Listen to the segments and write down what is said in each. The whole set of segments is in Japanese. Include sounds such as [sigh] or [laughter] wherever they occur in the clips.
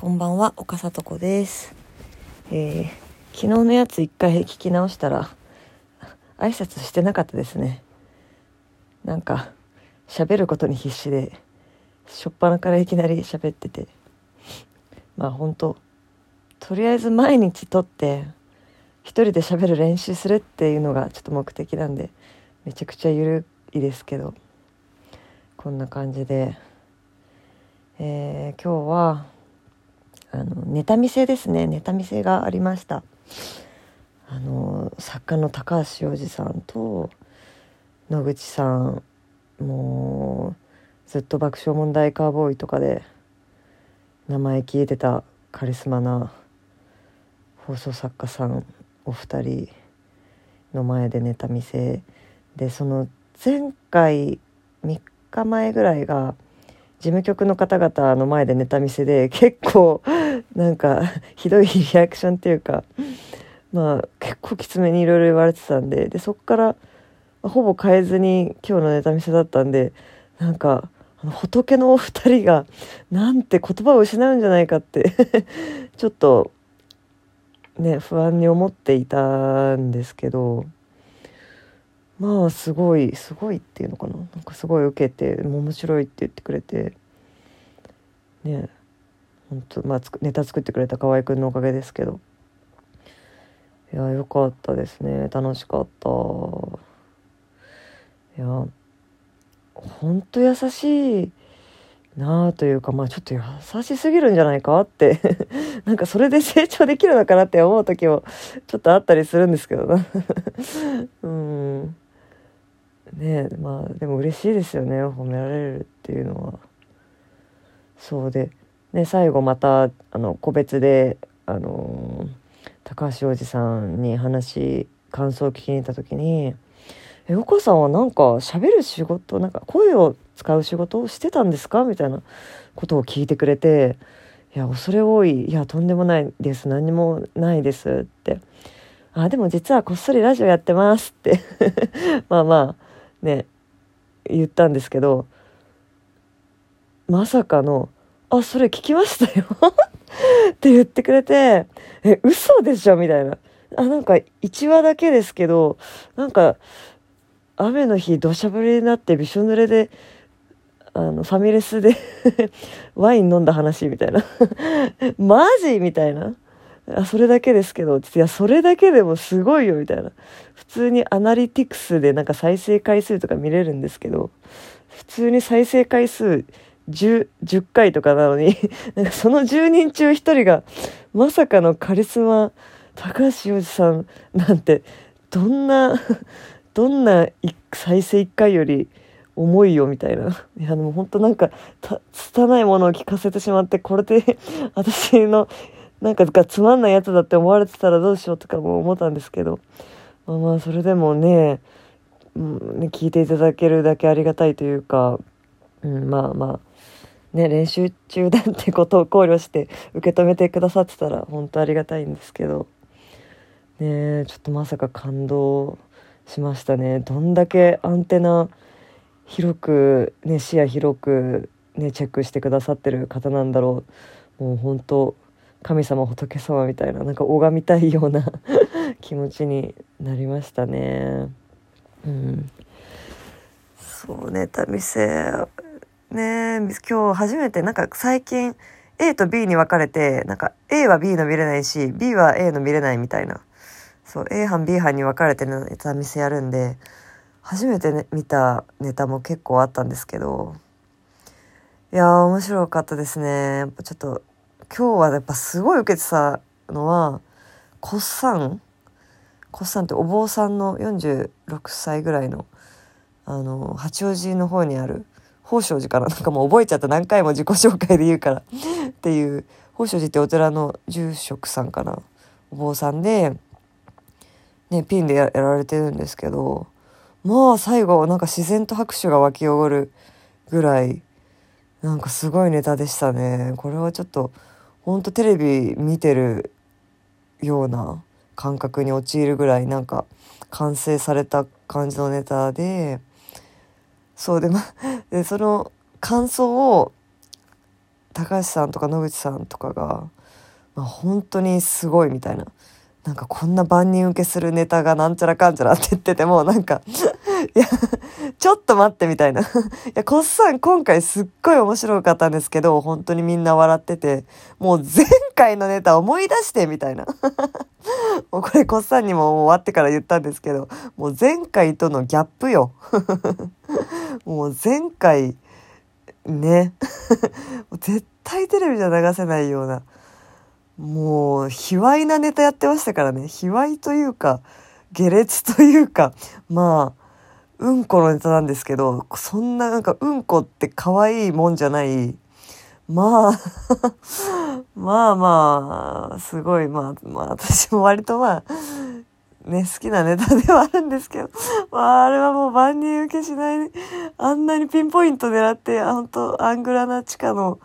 こんばんは、岡里子です。えー、昨日のやつ一回聞き直したら、挨拶してなかったですね。なんか、喋ることに必死で、しょっぱなからいきなり喋ってて。まあ本当とりあえず毎日撮って、一人で喋る練習するっていうのがちょっと目的なんで、めちゃくちゃゆるいですけど、こんな感じで、えー今日は、あのネタ見せですね。ネタ見せがありました。あの作家の高橋洋二さんと野口さんもうずっと爆笑問題カーボーイとかで名前消えてたカリスマな放送作家さんお二人の前でネタ見せでその前回3日前ぐらいが事務局の方々の前でネタ見せで結構なんか [laughs] ひどいリアクションっていうかまあ結構きつめにいろいろ言われてたんででそっからほぼ変えずに今日のネタ見せだったんでなんかあの仏のお二人がなんて言葉を失うんじゃないかって [laughs] ちょっとね不安に思っていたんですけどまあすごいすごいっていうのかな。なんかすごい受けて面白いって言ってくれてね。本当まあつネタ作ってくれた河合くんのおかげですけど。いやよかったですね。楽しかった。いや本当優しいなあというかまあちょっと優しすぎるんじゃないかって。[laughs] なんかそれで成長できるのかなって思う時もちょっとあったりするんですけどな。[laughs] うん。ねえまあでも嬉しいですよね。褒められるっていうのは。そうで、ね、最後またあの個別であの高橋洋二さんに話感想を聞きに行った時に「えお母さんはなんか喋る仕事なんか声を使う仕事をしてたんですか?」みたいなことを聞いてくれて「いや恐れ多いいやとんでもないです何もないです」って「あでも実はこっそりラジオやってます」って [laughs] まあまあね言ったんですけどまさかの「あそれ聞きましたよ」[laughs] って言ってくれて「え嘘でしょ?」みたいな。あなんか1話だけですけどなんか雨の日土砂降りになってびしょ濡れであのファミレスで [laughs] ワイン飲んだ話みたいな。[laughs] マジみたいな。あそれだけですけどいやそれだけでもすごいよみたいな。普通にアナリティクスでなんか再生回数とか見れるんですけど普通に再生回数 10, 回とかなのに [laughs] なんかその10人中1人がまさかのカリスマ高橋洋二さんなんてどんな [laughs] どんな再生1回より重いよみたいな。いやでも本当なんかた拙いものを聞かせてしまってこれで [laughs] 私のなんかがつまんないやつだって思われてたらどうしようとかも思ったんですけどまあまあそれでもね,、うん、ね聞いていただけるだけありがたいというか、うん、まあまあね練習中だってことを考慮して受け止めてくださってたら本当ありがたいんですけど。ねちょっとまさか感動しましたね。どんだけアンテナ広くね視野広くねチェックしてくださってる方なんだろう。もう本当神様仏様みたいななんか拝みたいような [laughs] 気持ちになりましたね。うん。そうネタ見せね今日初めてなんか最近 A と B に分かれてなんか A は B の見れないし B は A の見れないみたいな。そう A 班 B 班に分かれてネタ見せやるんで初めて、ね、見たネタも結構あったんですけどいやー面白かったですね。やっぱちょっと今日はやっぱすごい受けてたのはコッサンコッサンってお坊さんの46歳ぐらいのあの八王子の方にある宝生寺からなんかもう覚えちゃった。何回も自己紹介で言うから。っていう。宝生寺ってお寺の住職さんかな。お坊さんで、ね、ピンでやられてるんですけど。まあ最後なんか自然と拍手が湧き起こるぐらいなんかすごいネタでしたね。これはちょっとほんとテレビ見てるような感覚に陥るぐらいなんか完成された感じのネタで。そうで,、ま、[laughs] でその感想を高橋さんとか野口さんとかが、まあ、本当にすごいみたいな。なんかこんな万人受けするネタがなんちゃらかんちゃらって言ってても、なんか [laughs] いや、ちょっと待ってみたいな。いや、コッさん今回すっごい面白かったんですけど、本当にみんな笑ってて、もう前回のネタ思い出してみたいな。[laughs] もうこれコッさんにも終わってから言ったんですけど、もう前回とのギャップよ。もう前回、ね [laughs] 絶対テレビじゃ流せないような。もう、卑猥なネタやってましたからね。卑猥というか、下劣というか、まあ、うんこのネタなんですけど、そんななんかうんこって可愛いもんじゃない、まあ [laughs] まあまあ、すごい、まあ、まあ私も割とまあ、ね、好きなネタではあるんですけど、[laughs] まああれはもう万人受けしない、あんなにピンポイント狙って、本当アングラな地下の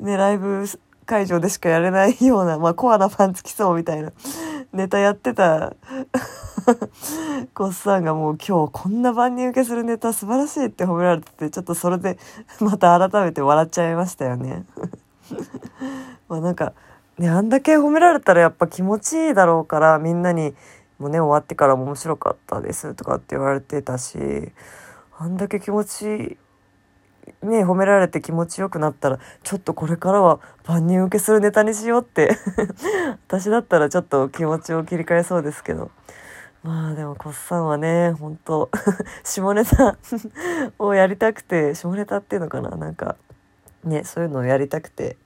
ね、ライブ会場でしかやれないような、まあ、コアなファンつきそうみたいなネタやってた [laughs] コッさんがもう今日こんな万人受けするネタ素晴らしいって褒められてて、ちょっとそれでまた改めて笑っちゃいましたよね。[laughs] まあなんか、ね、あんだけ褒められたらやっぱ気持ちいいだろうから、みんなにもうね、終わってからも面白かったですとかって言われてたし、あんだけ気持ちね、褒められて気持ちよくなったら、ちょっとこれからは万人受けするネタにしようって [laughs] 私だったらちょっと気持ちを切り替えそうですけど。まあでも、コッさんはね、本当 [laughs] 下ネタ [laughs] をやりたくて、下ネタっていうのかななんか、ね、そういうのをやりたくて、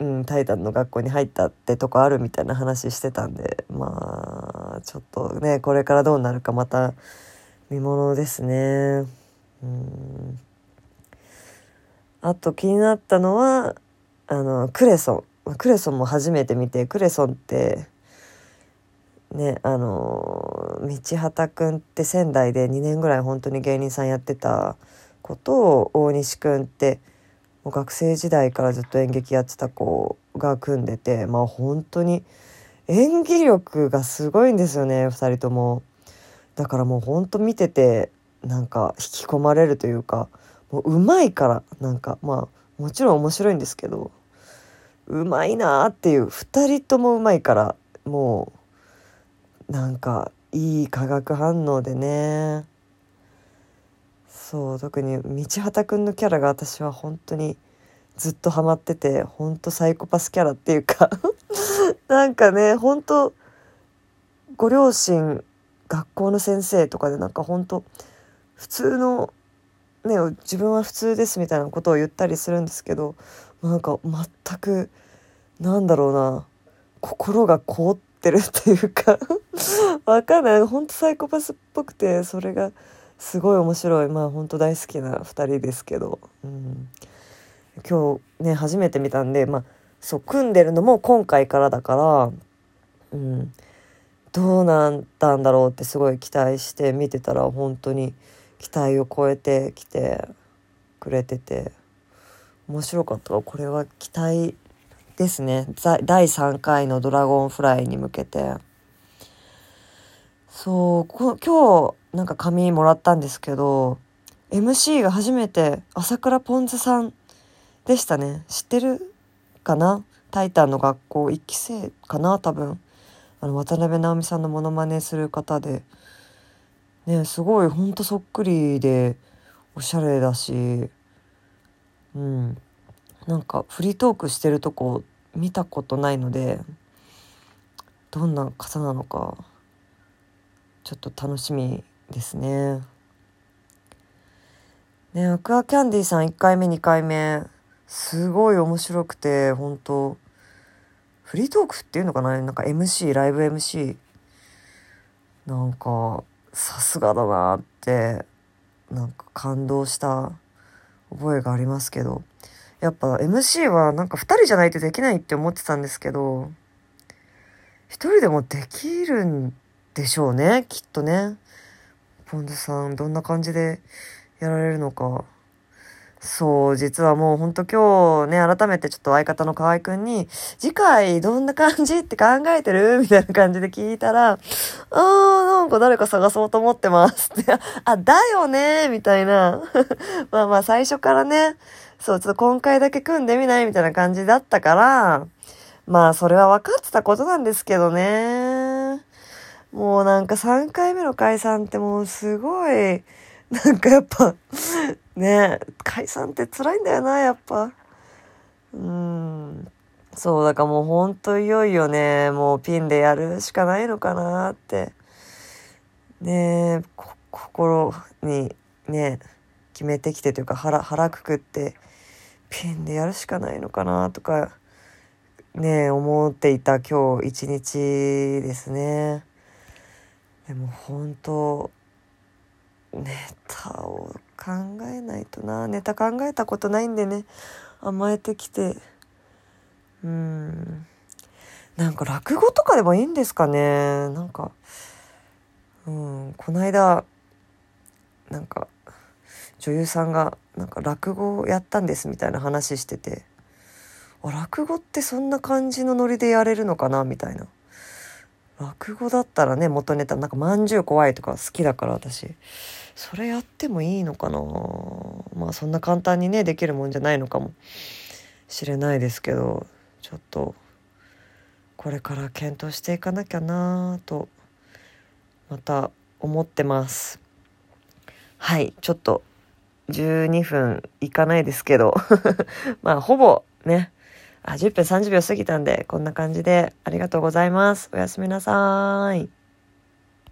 うん、タイタンの学校に入ったってとこあるみたいな話してたんで、まあ、ちょっとね、これからどうなるかまた見ものですね。うんあと気になったのはあのクレソンクレソンも初めて見てクレソンってねあの道畑くんって仙台で2年ぐらい本当に芸人さんやってたことを大西くんってもう学生時代からずっと演劇やってた子が組んでてまあ本当に演技力がすごいんですよね2人とも。だからもうほんと見ててなんか引き込まれるというかもううまいからなんかまあもちろん面白いんですけどうまいなっていう2人ともうまいからもうなんかいい化学反応でねそう特に道畑くんのキャラが私は本当にずっとハマってて本当サイコパスキャラっていうか [laughs] なんかね本当ご両親学校の先生とかでなんか本当普通のね自分は普通ですみたいなことを言ったりするんですけどなんか全くなんだろうな心が凍ってるっていうか [laughs] わかんない。ほんとサイコパスっぽくてそれがすごい面白い。まあほんと大好きな2人ですけど、うん、今日ね初めて見たんでまあそう組んでるのも今回からだから、うん、どうなんだんだろうってすごい期待して見てたら本当に。期待を超えてきてくれてて面白かったこれは期待ですね。第3回の「ドラゴンフライ」に向けて。そう今日なんか紙もらったんですけど MC が初めて朝倉ポンズさんでしたね。知ってるかな？タイタンの学校1期生かな？多分。あの渡辺直美さんのモノマネする方で。ねすごいほんとそっくりでおしゃれだし。うん。なんかフリートークしてるとこ見たことないのでどんな方なのかちょっと楽しみですね。ねアクアキャンディーさん1回目2回目すごい面白くて本当フリートークっていうのかな？なんか MC ライブ MC なんかさすがだなってなんか感動した覚えがありますけど。やっぱ MC はなんか2人じゃないとできないって思ってたんですけど1人でもできるんでしょうねきっとね。ポンズさんどんな感じでやられるのか。そう、実はもうほんと今日ね、改めてちょっと相方の河合くんに、次回どんな感じって考えてる？みたいな感じで聞いたら、あー、なんか誰か探そうと思ってますって、[laughs] あ、だよね！みたいな。[laughs] まあまあ最初からね、そう、ちょっと今回だけ組んでみない？みたいな感じだったから、まあ、それは分かってたことなんですけどね。もうなんか3回目の解散ってもうすごい、なんかやっぱ、ね解散って辛いんだよな、やっぱ。うん。そう、だからもうほんといよいよね、もうピンでやるしかないのかなって。ね心にね、決めてきてというか腹、腹くくって、ピンでやるしかないのかなとか、ね思っていた今日一日ですね。でも本当ネタを考えないとな。ネタ考えたことないんでね。甘えてきて。うん。なんか落語とかでもいいんですかね。なんかうん。この間なんか女優さんがなんか落語をやったんですみたいな話してて。あ落語ってそんな感じのノリでやれるのかなみたいな。落語だったらね元ネタなんかまんじゅう怖いとか好きだから私。それやってもいいのかな？まあそんな簡単にねできるもんじゃないのかもしれないですけどちょっとこれから検討していかなきゃなとまた思ってます。はいちょっと12分いかないですけど。[laughs] まあほぼねあ10分30秒過ぎたんでこんな感じでありがとうございます。おやすみなさい。